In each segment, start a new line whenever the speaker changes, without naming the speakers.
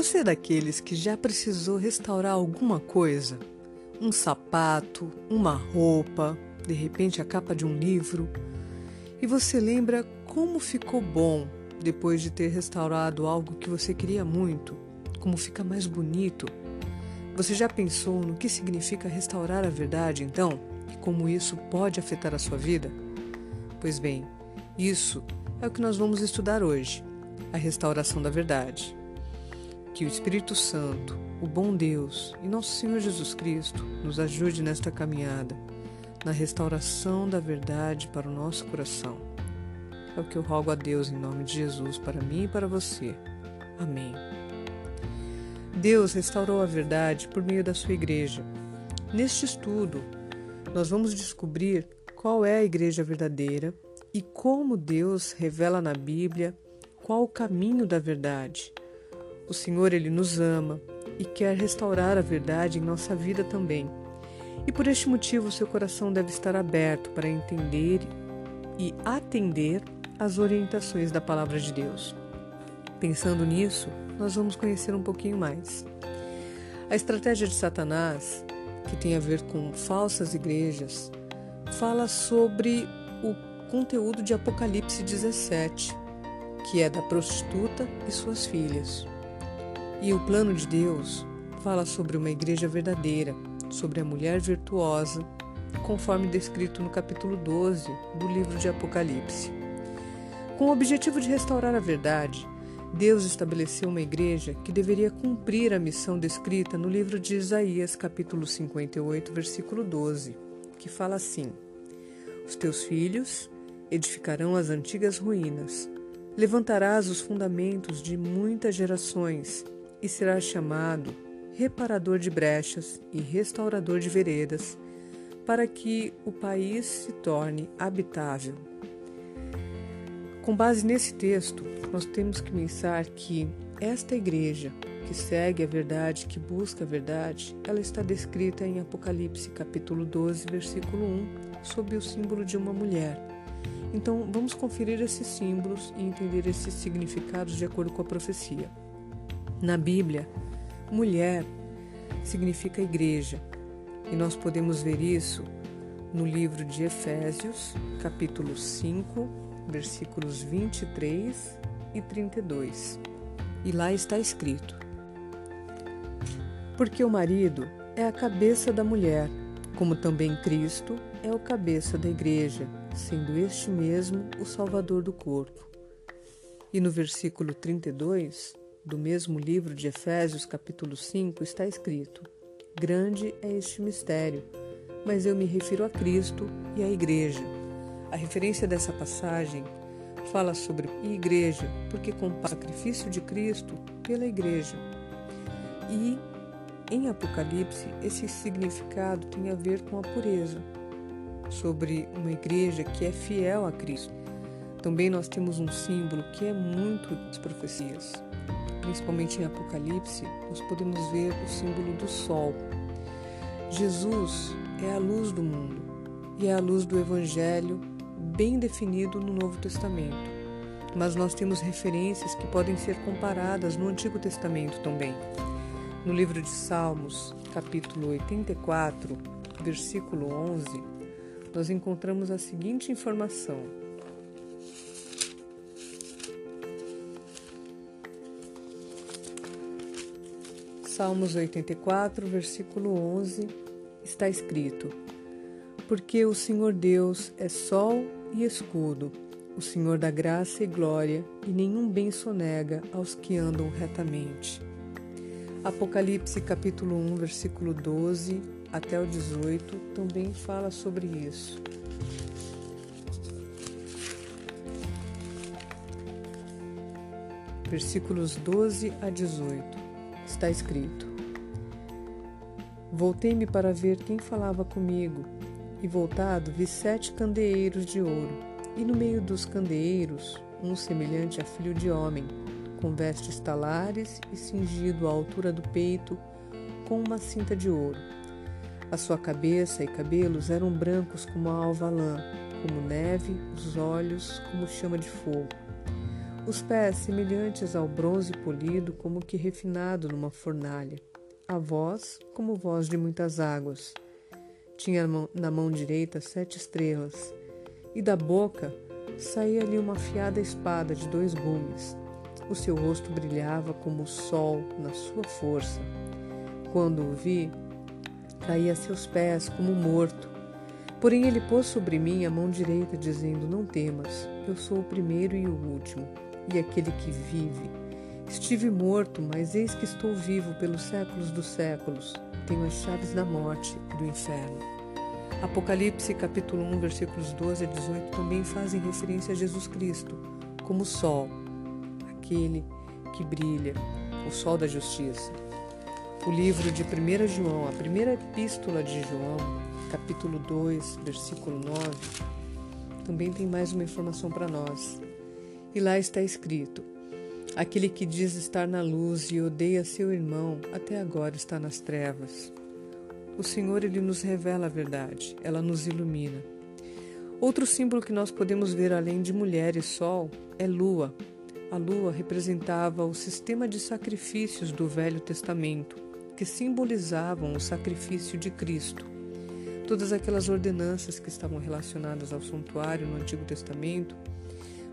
Você é daqueles que já precisou restaurar alguma coisa? Um sapato, uma roupa, de repente a capa de um livro? E você lembra como ficou bom depois de ter restaurado algo que você queria muito? Como fica mais bonito? Você já pensou no que significa restaurar a verdade, então? E como isso pode afetar a sua vida? Pois bem, isso é o que nós vamos estudar hoje: a restauração da verdade. Que o Espírito Santo, o bom Deus e nosso Senhor Jesus Cristo nos ajude nesta caminhada, na restauração da verdade para o nosso coração. É o que eu rogo a Deus em nome de Jesus para mim e para você. Amém. Deus restaurou a verdade por meio da sua igreja. Neste estudo, nós vamos descobrir qual é a igreja verdadeira e como Deus revela na Bíblia qual o caminho da verdade. O Senhor ele nos ama e quer restaurar a verdade em nossa vida também. E por este motivo seu coração deve estar aberto para entender e atender às orientações da palavra de Deus. Pensando nisso, nós vamos conhecer um pouquinho mais. A estratégia de Satanás, que tem a ver com falsas igrejas, fala sobre o conteúdo de Apocalipse 17, que é da prostituta e suas filhas. E o plano de Deus fala sobre uma igreja verdadeira, sobre a mulher virtuosa, conforme descrito no capítulo 12 do livro de Apocalipse. Com o objetivo de restaurar a verdade, Deus estabeleceu uma igreja que deveria cumprir a missão descrita no livro de Isaías, capítulo 58, versículo 12, que fala assim: Os teus filhos edificarão as antigas ruínas, levantarás os fundamentos de muitas gerações e serás chamado reparador de brechas e restaurador de veredas, para que o país se torne habitável. Com base nesse texto, nós temos que pensar que esta igreja que segue a verdade, que busca a verdade, ela está descrita em Apocalipse capítulo 12, versículo 1, sob o símbolo de uma mulher. Então, vamos conferir esses símbolos e entender esses significados de acordo com a profecia. Na Bíblia, mulher significa igreja, e nós podemos ver isso no livro de Efésios, capítulo 5, versículos 23 e 32. E lá está escrito: Porque o marido é a cabeça da mulher, como também Cristo é o cabeça da igreja, sendo este mesmo o Salvador do corpo. E no versículo 32 do mesmo livro de Efésios, capítulo 5, está escrito: Grande é este mistério, mas eu me refiro a Cristo e à Igreja. A referência dessa passagem fala sobre igreja, porque compara o sacrifício de Cristo pela igreja. E em Apocalipse, esse significado tem a ver com a pureza, sobre uma igreja que é fiel a Cristo. Também nós temos um símbolo que é muito das profecias. Principalmente em Apocalipse, nós podemos ver o símbolo do sol. Jesus é a luz do mundo e é a luz do Evangelho bem definido no Novo Testamento. Mas nós temos referências que podem ser comparadas no Antigo Testamento também. No livro de Salmos, capítulo 84, versículo 11, nós encontramos a seguinte informação: Salmos 84, versículo 11, está escrito: Porque o Senhor Deus é sol e escudo, o Senhor da graça e glória, e nenhum bem sonega aos que andam retamente. Apocalipse capítulo 1, versículo 12 até o 18 também fala sobre isso. Versículos 12 a 18 está escrito: Voltei-me para ver quem falava comigo, e voltado vi sete candeeiros de ouro, e no meio dos candeeiros um semelhante a filho de homem, com vestes talares e cingido à altura do peito com uma cinta de ouro. A sua cabeça e cabelos eram brancos como a alva lã, como neve, os olhos como chama de fogo. Os pés semelhantes ao bronze polido, como que refinado numa fornalha, a voz como voz de muitas águas. Tinha na mão direita sete estrelas, e da boca saía-lhe uma afiada espada de dois gumes. O seu rosto brilhava como o sol na sua força. Quando o vi, caí a seus pés como morto. Porém, ele pôs sobre mim a mão direita, dizendo: Não temas, eu sou o primeiro e o último, e aquele que vive. Estive morto, mas eis que estou vivo pelos séculos dos séculos. Tenho as chaves da morte e do inferno. Apocalipse capítulo 1, versículos 12 a 18 também fazem referência a Jesus Cristo como sol, aquele que brilha, o sol da justiça. O livro de 1 João, a primeira epístola de João, capítulo 2, versículo 9, também tem mais uma informação para nós. E lá está escrito: Aquele que diz estar na luz e odeia seu irmão, até agora está nas trevas. O Senhor ele nos revela a verdade, ela nos ilumina. Outro símbolo que nós podemos ver além de mulher e sol é lua. A lua representava o sistema de sacrifícios do Velho Testamento, que simbolizavam o sacrifício de Cristo. Todas aquelas ordenanças que estavam relacionadas ao santuário no Antigo Testamento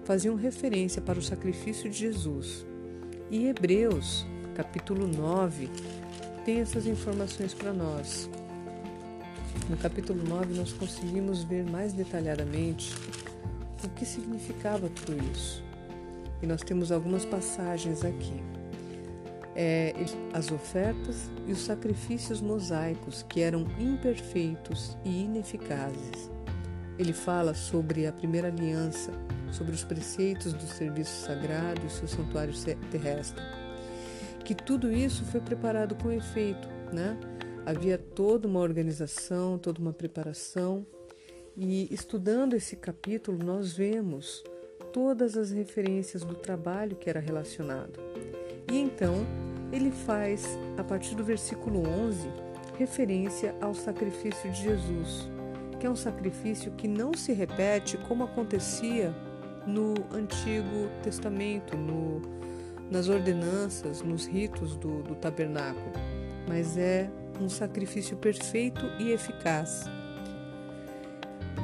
faziam referência para o sacrifício de Jesus. E Hebreus, capítulo 9, tem essas informações para nós. No capítulo 9, nós conseguimos ver mais detalhadamente o que significava tudo isso. E nós temos algumas passagens aqui. É, as ofertas e os sacrifícios mosaicos que eram imperfeitos e ineficazes. Ele fala sobre a primeira aliança, sobre os preceitos do serviço sagrado e seu santuário terrestre. Que tudo isso foi preparado com efeito, né? Havia toda uma organização, toda uma preparação, e estudando esse capítulo, nós vemos todas as referências do trabalho que era relacionado. E então, ele faz, a partir do versículo 11, referência ao sacrifício de Jesus, que é um sacrifício que não se repete como acontecia no Antigo Testamento, no, nas ordenanças, nos ritos do, do tabernáculo, mas é um sacrifício perfeito e eficaz.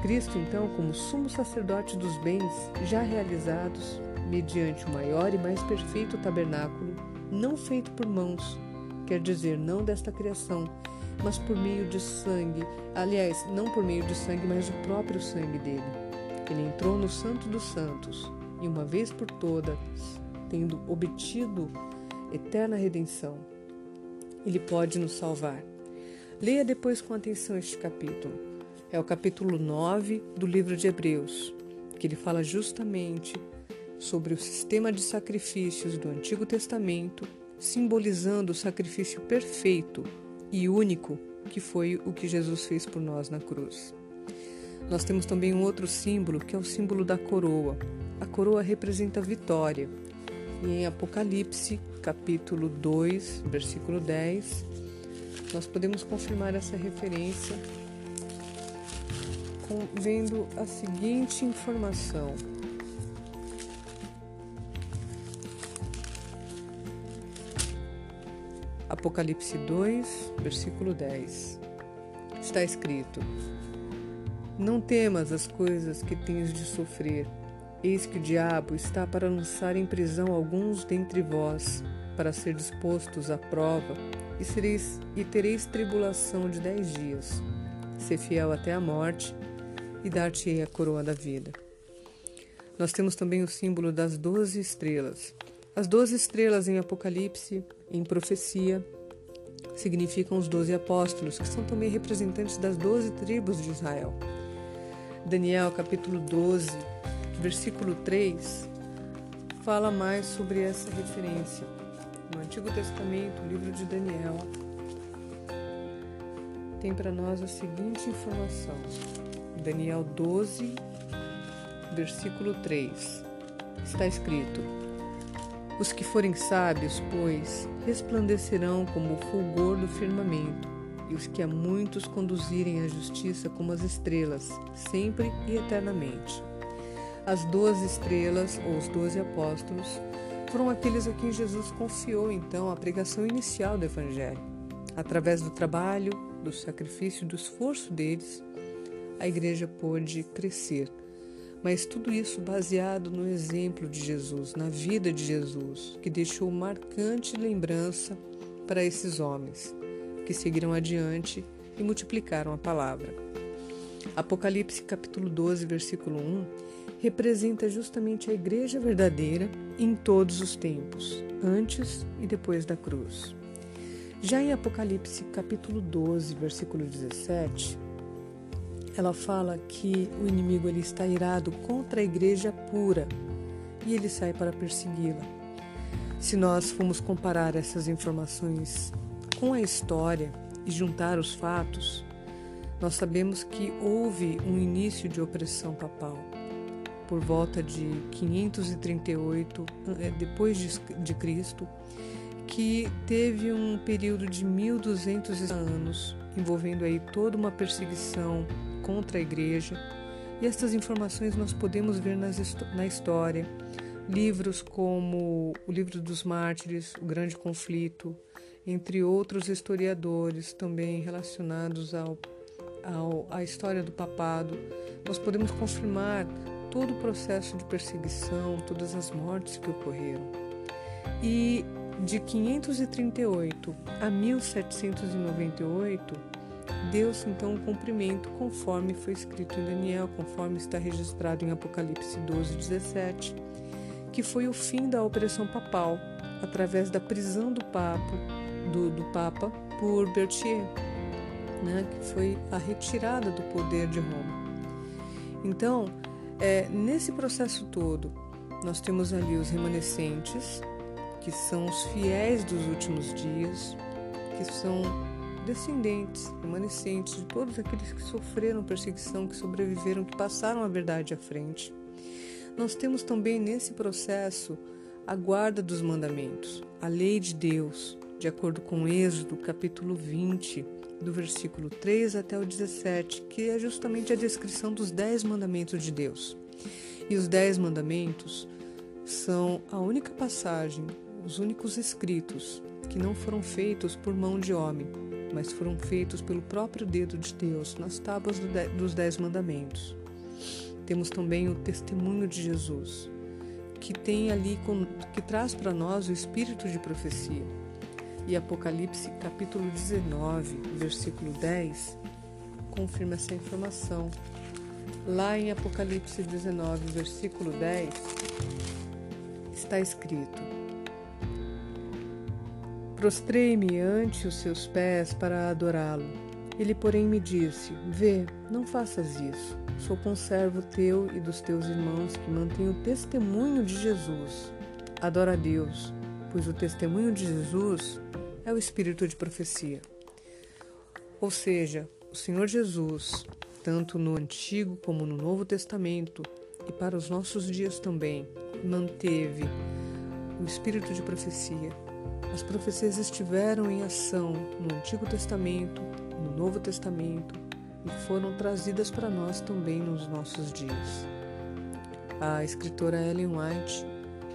Cristo, então, como sumo sacerdote dos bens já realizados, mediante o maior e mais perfeito tabernáculo, não feito por mãos, quer dizer, não desta criação, mas por meio de sangue, aliás, não por meio de sangue, mas o próprio sangue dele. Ele entrou no Santo dos Santos e, uma vez por todas, tendo obtido eterna redenção, ele pode nos salvar. Leia depois com atenção este capítulo. É o capítulo 9 do livro de Hebreus, que ele fala justamente sobre o sistema de sacrifícios do Antigo Testamento, simbolizando o sacrifício perfeito e único que foi o que Jesus fez por nós na cruz. Nós temos também um outro símbolo, que é o símbolo da coroa. A coroa representa a vitória. E em Apocalipse, capítulo 2, versículo 10, nós podemos confirmar essa referência vendo a seguinte informação. Apocalipse 2, versículo 10. Está escrito: Não temas as coisas que tens de sofrer. Eis que o diabo está para lançar em prisão alguns dentre vós, para ser dispostos à prova, e, sereis, e tereis tribulação de dez dias. Ser fiel até a morte, e dar-te-ei a coroa da vida. Nós temos também o símbolo das doze estrelas. As doze estrelas em Apocalipse, em profecia, significam os doze apóstolos, que são também representantes das doze tribos de Israel. Daniel, capítulo 12, versículo 3, fala mais sobre essa referência. No Antigo Testamento, o livro de Daniel, tem para nós a seguinte informação. Daniel 12, versículo 3. Está escrito: Os que forem sábios, pois, resplandecerão como o fulgor do firmamento, e os que a muitos conduzirem à justiça como as estrelas, sempre e eternamente. As doze estrelas, ou os doze apóstolos, foram aqueles a quem Jesus confiou então a pregação inicial do Evangelho. Através do trabalho, do sacrifício e do esforço deles, a igreja pôde crescer. Mas tudo isso baseado no exemplo de Jesus, na vida de Jesus, que deixou marcante lembrança para esses homens, que seguiram adiante e multiplicaram a palavra. Apocalipse capítulo 12, versículo 1 representa justamente a igreja verdadeira em todos os tempos, antes e depois da cruz. Já em Apocalipse capítulo 12, versículo 17, ela fala que o inimigo ele está irado contra a igreja pura e ele sai para persegui-la. Se nós formos comparar essas informações com a história e juntar os fatos, nós sabemos que houve um início de opressão papal por volta de 538 eh, depois de Cristo, que teve um período de 1200 anos envolvendo aí toda uma perseguição contra a igreja. E estas informações nós podemos ver na história. Livros como o Livro dos Mártires, O Grande Conflito, entre outros historiadores também relacionados ao, ao, à história do papado, nós podemos confirmar todo o processo de perseguição, todas as mortes que ocorreram. E de 538 a 1798, deu-se então o cumprimento conforme foi escrito em Daniel, conforme está registrado em Apocalipse 12, 17, que foi o fim da opressão papal através da prisão do Papa, do, do Papa por Berthier, né, que foi a retirada do poder de Roma. Então, é, nesse processo todo, nós temos ali os remanescentes, que são os fiéis dos últimos dias, que são descendentes, remanescentes de todos aqueles que sofreram perseguição, que sobreviveram, que passaram a verdade à frente. Nós temos também nesse processo a guarda dos mandamentos, a lei de Deus, de acordo com Êxodo, capítulo 20, do versículo 3 até o 17, que é justamente a descrição dos dez mandamentos de Deus. E os dez mandamentos são a única passagem, os únicos escritos que não foram feitos por mão de homem, mas foram feitos pelo próprio dedo de Deus nas tábuas dos dez mandamentos. Temos também o testemunho de Jesus, que tem ali que traz para nós o espírito de profecia e Apocalipse capítulo 19, versículo 10, confirma essa informação. Lá em Apocalipse 19, versículo 10, está escrito: Prostrei-me ante os seus pés para adorá-lo. Ele, porém, me disse: Vê, não faças isso. Sou conservo teu e dos teus irmãos que mantêm o testemunho de Jesus. Adora a Deus, pois o testemunho de Jesus é o espírito de profecia. Ou seja, o Senhor Jesus, tanto no Antigo como no Novo Testamento e para os nossos dias também, manteve o espírito de profecia. As profecias estiveram em ação no Antigo Testamento, no Novo Testamento e foram trazidas para nós também nos nossos dias. A escritora Ellen White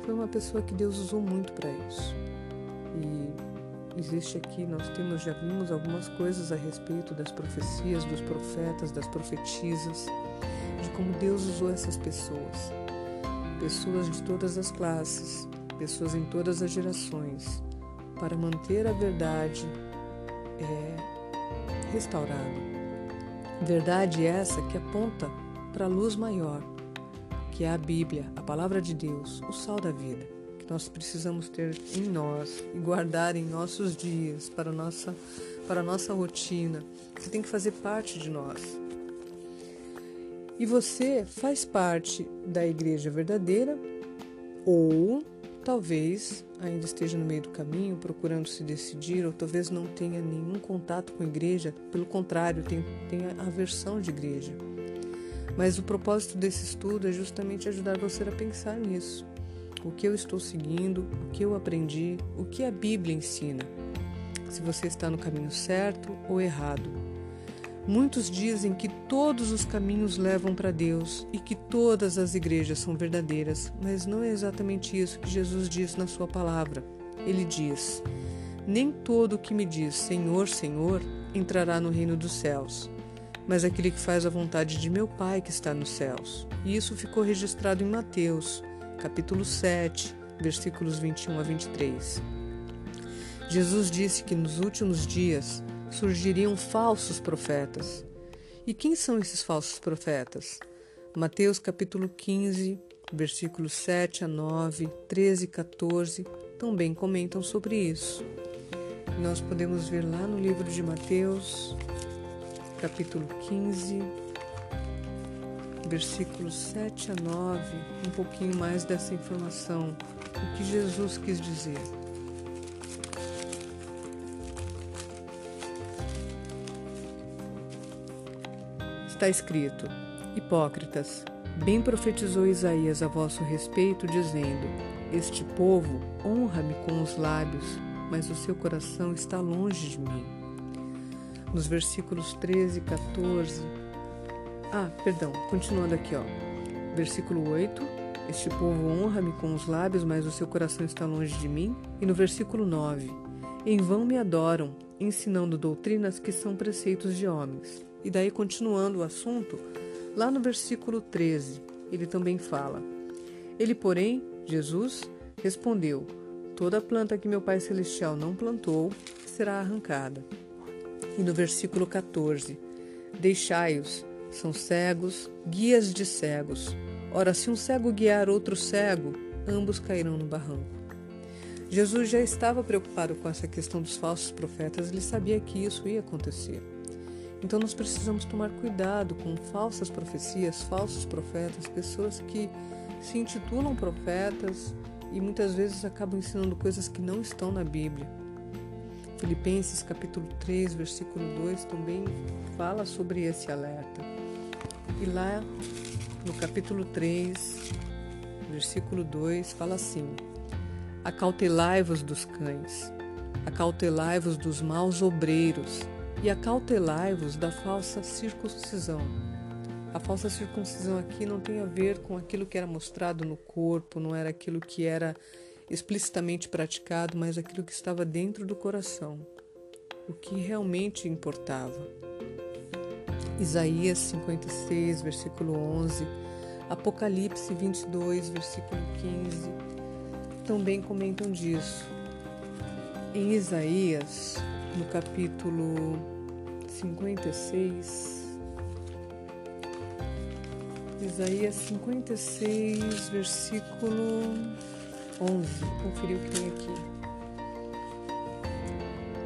foi uma pessoa que Deus usou muito para isso. E existe aqui, nós temos, já vimos algumas coisas a respeito das profecias, dos profetas, das profetisas, de como Deus usou essas pessoas. Pessoas de todas as classes, pessoas em todas as gerações, para manter a verdade é, restaurada. Verdade essa que aponta para a luz maior, que é a Bíblia, a palavra de Deus, o sal da vida nós precisamos ter em nós e guardar em nossos dias para nossa, para a nossa rotina, que tem que fazer parte de nós. E você faz parte da igreja verdadeira ou talvez ainda esteja no meio do caminho procurando se decidir, ou talvez não tenha nenhum contato com a igreja, pelo contrário, tenha aversão de igreja. Mas o propósito desse estudo é justamente ajudar você a pensar nisso o que eu estou seguindo, o que eu aprendi, o que a Bíblia ensina, se você está no caminho certo ou errado. Muitos dizem que todos os caminhos levam para Deus e que todas as igrejas são verdadeiras, mas não é exatamente isso que Jesus diz na sua palavra. Ele diz: Nem todo o que me diz Senhor, Senhor entrará no reino dos céus, mas aquele que faz a vontade de meu Pai que está nos céus. E isso ficou registrado em Mateus, capítulo 7, versículos 21 a 23. Jesus disse que nos últimos dias surgiriam falsos profetas. E quem são esses falsos profetas? Mateus capítulo 15, versículos 7 a 9, 13 e 14 também comentam sobre isso. Nós podemos ver lá no livro de Mateus, capítulo 15, versículos 7 a 9, um pouquinho mais dessa informação, o que Jesus quis dizer. Está escrito: Hipócritas, bem profetizou Isaías a vosso respeito, dizendo: Este povo honra-me com os lábios, mas o seu coração está longe de mim. Nos versículos 13 e 14. Ah, perdão, continuando aqui, ó. Versículo 8. Este povo honra-me com os lábios, mas o seu coração está longe de mim. E no versículo 9. Em vão me adoram, ensinando doutrinas que são preceitos de homens. E daí, continuando o assunto, lá no versículo 13, ele também fala: Ele, porém, Jesus, respondeu: Toda planta que meu Pai Celestial não plantou será arrancada. E no versículo 14: Deixai-os, são cegos, guias de cegos. Ora, se um cego guiar outro cego, ambos cairão no barranco. Jesus já estava preocupado com essa questão dos falsos profetas, ele sabia que isso ia acontecer. Então nós precisamos tomar cuidado com falsas profecias, falsos profetas, pessoas que se intitulam profetas e muitas vezes acabam ensinando coisas que não estão na Bíblia. Filipenses capítulo 3, versículo 2 também fala sobre esse alerta. E lá no capítulo 3, versículo 2 fala assim: Acautelai-vos dos cães, acautelai-vos dos maus obreiros, e acautelai-vos da falsa circuncisão. A falsa circuncisão aqui não tem a ver com aquilo que era mostrado no corpo, não era aquilo que era explicitamente praticado, mas aquilo que estava dentro do coração, o que realmente importava. Isaías 56, versículo 11, Apocalipse 22, versículo 15, também comentam disso. Em Isaías, no capítulo 56, Isaías 56, versículo 11. Conferir o que tem aqui.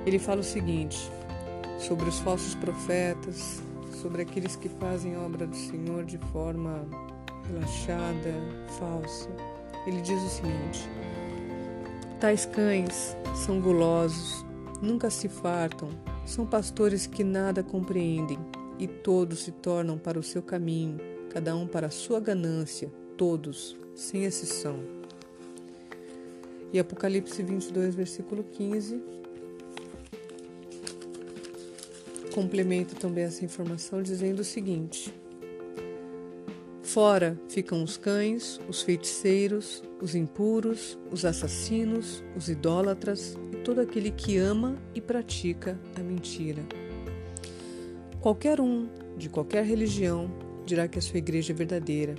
Ele fala o seguinte sobre os falsos profetas, sobre aqueles que fazem obra do Senhor de forma relaxada, falsa. Ele diz o seguinte: Tais cães são gulosos, nunca se fartam, são pastores que nada compreendem, e todos se tornam para o seu caminho, cada um para a sua ganância, todos, sem exceção. E Apocalipse 22, versículo 15, complementa também essa informação dizendo o seguinte: Fora ficam os cães, os feiticeiros, os impuros, os assassinos, os idólatras e todo aquele que ama e pratica a mentira. Qualquer um, de qualquer religião, dirá que a sua igreja é verdadeira.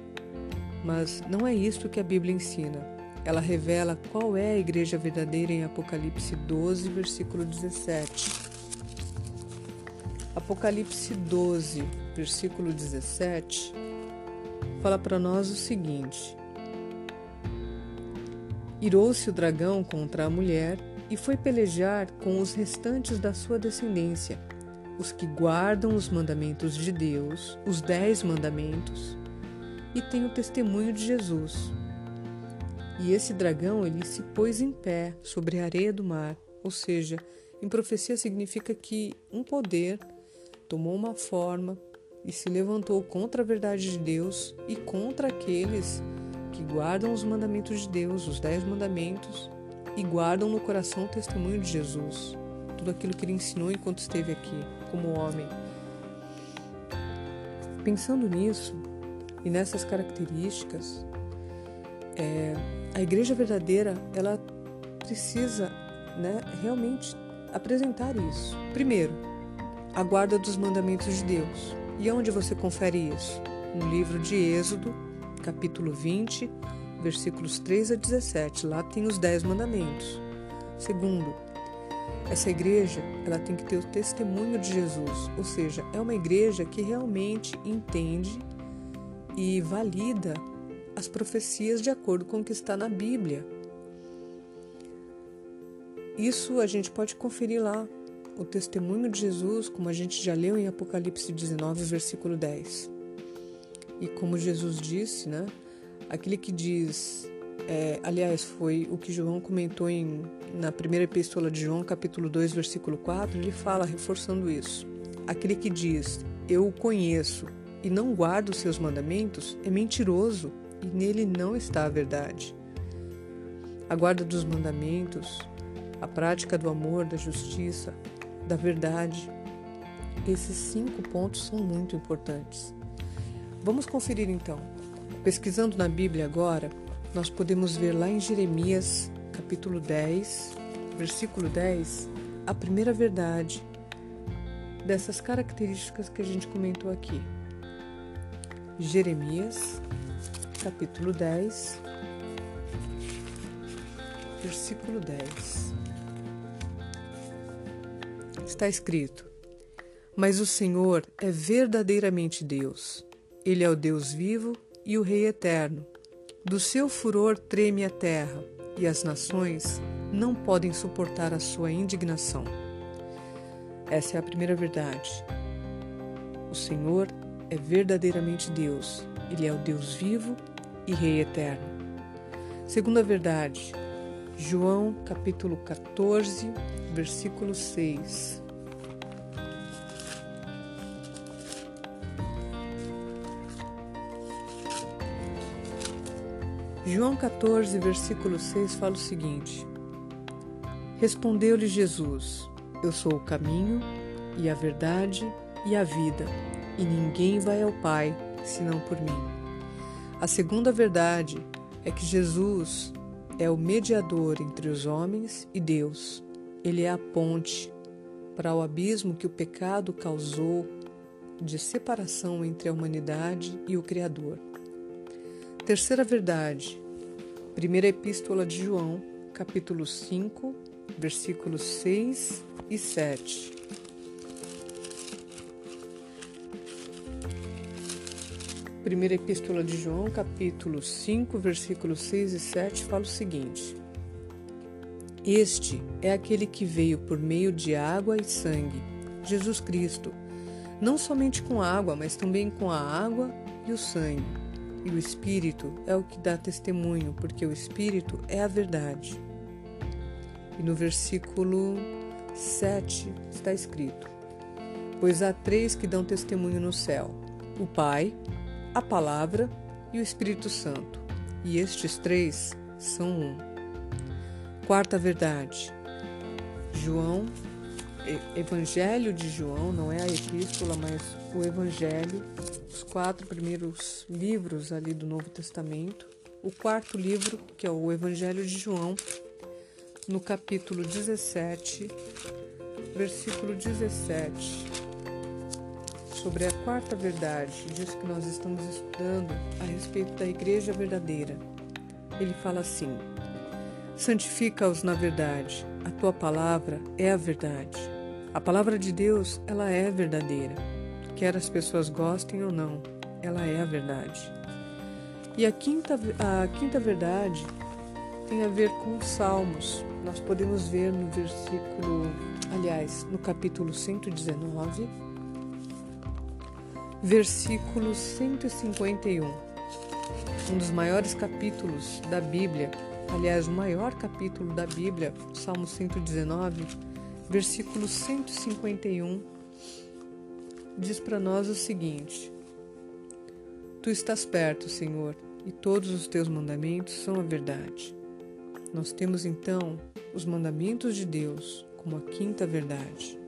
Mas não é isto que a Bíblia ensina. Ela revela qual é a igreja verdadeira em Apocalipse 12, versículo 17. Apocalipse 12, versículo 17 fala para nós o seguinte: Irou-se o dragão contra a mulher e foi pelejar com os restantes da sua descendência, os que guardam os mandamentos de Deus, os dez mandamentos, e têm o testemunho de Jesus. E esse dragão ele se pôs em pé sobre a areia do mar, ou seja, em profecia significa que um poder tomou uma forma e se levantou contra a verdade de Deus e contra aqueles que guardam os mandamentos de Deus, os dez mandamentos, e guardam no coração o testemunho de Jesus, tudo aquilo que ele ensinou enquanto esteve aqui, como homem. Pensando nisso e nessas características, é, a igreja verdadeira ela precisa né, realmente apresentar isso. Primeiro, a guarda dos mandamentos de Deus. E onde você confere isso? No livro de Êxodo, capítulo 20, versículos 3 a 17. Lá tem os dez mandamentos. Segundo, essa igreja ela tem que ter o testemunho de Jesus, ou seja, é uma igreja que realmente entende e valida as profecias de acordo com o que está na Bíblia. Isso a gente pode conferir lá, o testemunho de Jesus, como a gente já leu em Apocalipse 19, versículo 10. E como Jesus disse, né? Aquele que diz, é, aliás, foi o que João comentou em, na primeira epístola de João, capítulo 2, versículo 4, ele fala, reforçando isso. Aquele que diz, eu o conheço e não guarda os seus mandamentos, é mentiroso e nele não está a verdade. A guarda dos mandamentos, a prática do amor, da justiça, da verdade, esses cinco pontos são muito importantes. Vamos conferir então. Pesquisando na Bíblia agora, nós podemos ver lá em Jeremias, capítulo 10, versículo 10, a primeira verdade dessas características que a gente comentou aqui. Jeremias, capítulo 10, versículo 10. Está escrito: Mas o Senhor é verdadeiramente Deus. Ele é o Deus vivo e o Rei eterno. Do seu furor treme a terra, e as nações não podem suportar a sua indignação. Essa é a primeira verdade. O Senhor é verdadeiramente Deus. Ele é o Deus vivo e Rei eterno. Segunda verdade, João capítulo 14, versículo 6. João 14, versículo 6 fala o seguinte: Respondeu-lhe Jesus: Eu sou o caminho e a verdade e a vida, e ninguém vai ao Pai senão por mim. A segunda verdade é que Jesus é o mediador entre os homens e Deus. Ele é a ponte para o abismo que o pecado causou de separação entre a humanidade e o Criador. Terceira verdade, primeira epístola de João, capítulo 5, versículos 6 e 7. Primeira epístola de João, capítulo 5, versículos 6 e 7, fala o seguinte: Este é aquele que veio por meio de água e sangue, Jesus Cristo, não somente com água, mas também com a água e o sangue. E o Espírito é o que dá testemunho, porque o Espírito é a verdade. E no versículo 7 está escrito: Pois há três que dão testemunho no céu: o Pai, a Palavra e o Espírito Santo. E estes três são um. Quarta verdade. João, Evangelho de João, não é a epístola, mas o Evangelho os quatro primeiros livros ali do Novo Testamento. O quarto livro, que é o Evangelho de João, no capítulo 17, versículo 17, sobre a quarta verdade, disso que nós estamos estudando a respeito da igreja verdadeira. Ele fala assim: Santifica-os na verdade. A tua palavra é a verdade. A palavra de Deus, ela é verdadeira quer as pessoas gostem ou não, ela é a verdade. E a quinta, a quinta verdade tem a ver com os Salmos. Nós podemos ver no versículo, aliás, no capítulo 119, versículo 151. Um dos maiores capítulos da Bíblia, aliás, o maior capítulo da Bíblia, Salmo 119, versículo 151 diz para nós o seguinte: Tu estás perto, Senhor, e todos os teus mandamentos são a verdade. Nós temos então os mandamentos de Deus como a quinta verdade.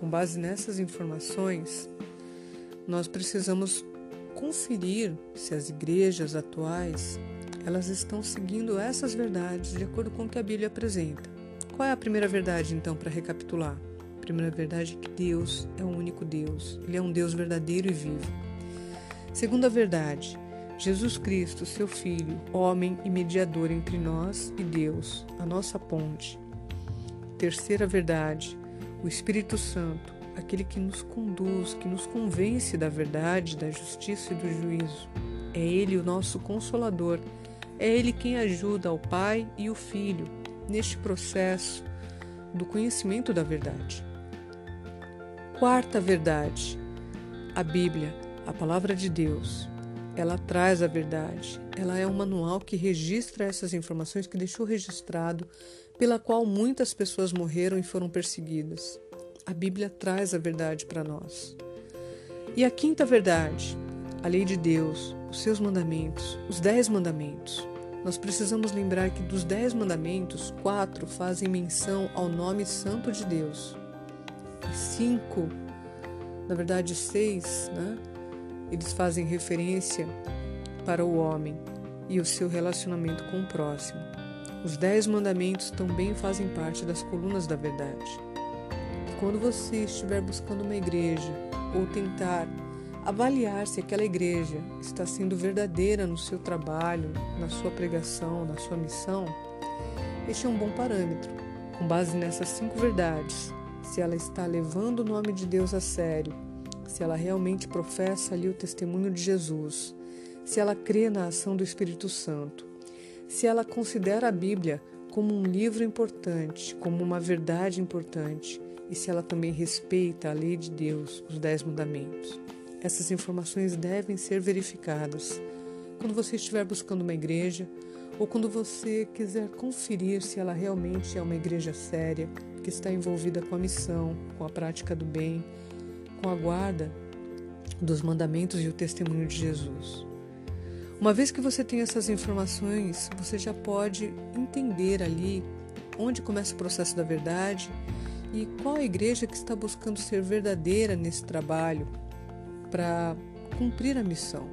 Com base nessas informações, nós precisamos conferir se as igrejas atuais elas estão seguindo essas verdades de acordo com o que a Bíblia apresenta. Qual é a primeira verdade, então, para recapitular? A primeira verdade é que Deus é o único Deus, Ele é um Deus verdadeiro e vivo. Segunda verdade, Jesus Cristo, seu Filho, homem e mediador entre nós e Deus, a nossa ponte. Terceira verdade, o Espírito Santo, aquele que nos conduz, que nos convence da verdade, da justiça e do juízo. É Ele o nosso consolador, é Ele quem ajuda ao Pai e o Filho neste processo do conhecimento da verdade. Quarta verdade, a Bíblia, a Palavra de Deus, ela traz a verdade. Ela é um manual que registra essas informações que deixou registrado, pela qual muitas pessoas morreram e foram perseguidas. A Bíblia traz a verdade para nós. E a quinta verdade, a lei de Deus, os seus mandamentos, os dez mandamentos. Nós precisamos lembrar que dos dez mandamentos, quatro fazem menção ao nome santo de Deus. E cinco, na verdade seis, né? Eles fazem referência para o homem e o seu relacionamento com o próximo. Os dez mandamentos também fazem parte das colunas da verdade. Quando você estiver buscando uma igreja ou tentar avaliar se aquela igreja está sendo verdadeira no seu trabalho, na sua pregação, na sua missão, este é um bom parâmetro. Com base nessas cinco verdades, se ela está levando o nome de Deus a sério se ela realmente professa ali o testemunho de Jesus, se ela crê na ação do Espírito Santo, se ela considera a Bíblia como um livro importante, como uma verdade importante, e se ela também respeita a lei de Deus, os Dez Mandamentos. Essas informações devem ser verificadas quando você estiver buscando uma igreja ou quando você quiser conferir se ela realmente é uma igreja séria, que está envolvida com a missão, com a prática do bem com a guarda dos mandamentos e o testemunho de Jesus. Uma vez que você tem essas informações, você já pode entender ali onde começa o processo da verdade e qual a igreja que está buscando ser verdadeira nesse trabalho para cumprir a missão.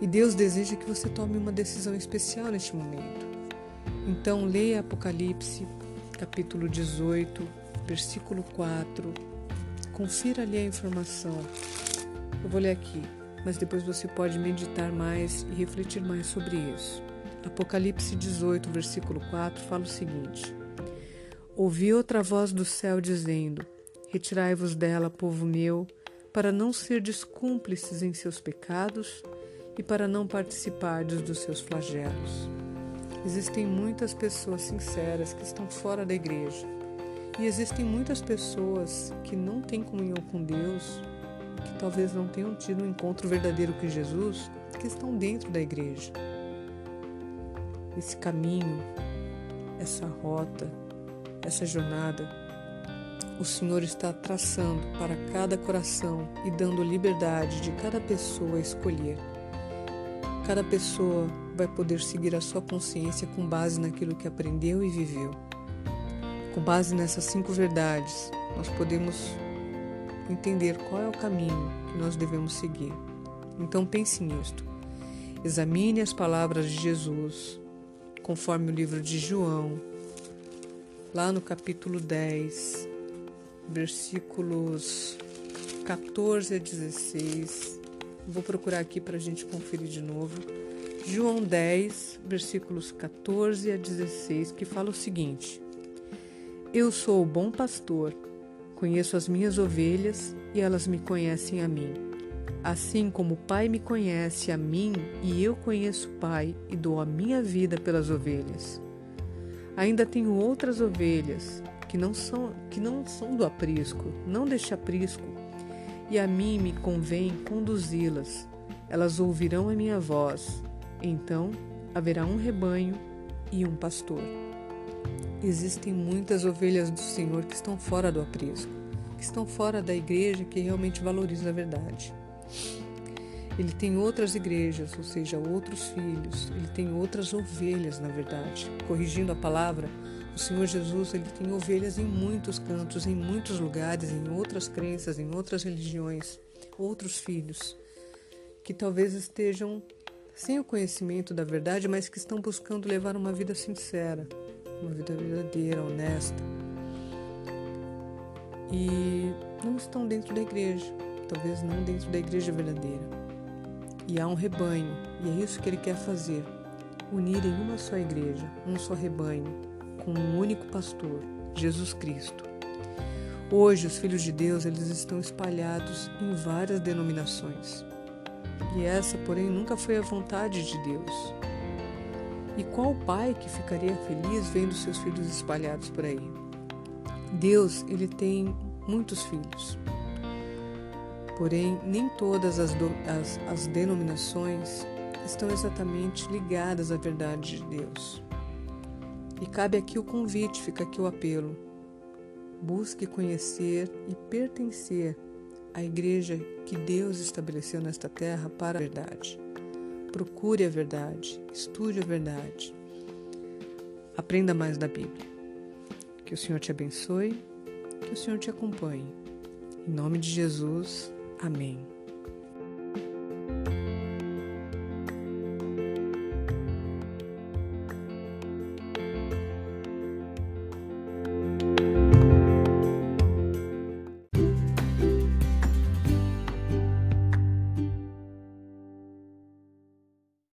E Deus deseja que você tome uma decisão especial neste momento. Então, leia Apocalipse, capítulo 18, versículo 4 Confira ali a informação. Eu vou ler aqui, mas depois você pode meditar mais e refletir mais sobre isso. Apocalipse 18, versículo 4 fala o seguinte: Ouvi outra voz do céu dizendo: Retirai-vos dela, povo meu, para não serdes cúmplices em seus pecados e para não participardes dos seus flagelos. Existem muitas pessoas sinceras que estão fora da igreja e existem muitas pessoas que não têm comunhão com Deus, que talvez não tenham tido um encontro verdadeiro com Jesus, que estão dentro da igreja. Esse caminho, essa rota, essa jornada, o Senhor está traçando para cada coração e dando liberdade de cada pessoa escolher. Cada pessoa vai poder seguir a sua consciência com base naquilo que aprendeu e viveu. Com base nessas cinco verdades, nós podemos entender qual é o caminho que nós devemos seguir. Então pense nisto. Examine as palavras de Jesus, conforme o livro de João, lá no capítulo 10, versículos 14 a 16. Vou procurar aqui para a gente conferir de novo. João 10, versículos 14 a 16, que fala o seguinte: eu sou o bom pastor, conheço as minhas ovelhas e elas me conhecem a mim. Assim como o Pai me conhece a mim e eu conheço o Pai e dou a minha vida pelas ovelhas. Ainda tenho outras ovelhas que não são que não são do aprisco, não deste aprisco, e a mim me convém conduzi-las. Elas ouvirão a minha voz. Então haverá um rebanho e um pastor. Existem muitas ovelhas do Senhor que estão fora do aprisco, que estão fora da igreja que realmente valoriza a verdade. Ele tem outras igrejas, ou seja, outros filhos, ele tem outras ovelhas, na verdade. Corrigindo a palavra, o Senhor Jesus ele tem ovelhas em muitos cantos, em muitos lugares, em outras crenças, em outras religiões. outros filhos que talvez estejam sem o conhecimento da verdade, mas que estão buscando levar uma vida sincera, uma vida verdadeira, honesta. E não estão dentro da igreja, talvez não dentro da igreja verdadeira. E há um rebanho, e é isso que ele quer fazer: unir em uma só igreja, um só rebanho, com um único pastor, Jesus Cristo. Hoje, os filhos de Deus eles estão espalhados em várias denominações. E essa, porém, nunca foi a vontade de Deus. E qual pai que ficaria feliz vendo seus filhos espalhados por aí? Deus, ele tem muitos filhos. Porém, nem todas as, do, as, as denominações estão exatamente ligadas à verdade de Deus. E cabe aqui o convite, fica aqui o apelo. Busque conhecer e pertencer à igreja que Deus estabeleceu nesta terra para a verdade. Procure a verdade, estude a verdade. Aprenda mais da Bíblia. Que o Senhor te abençoe, que o Senhor te acompanhe. Em nome de Jesus, amém.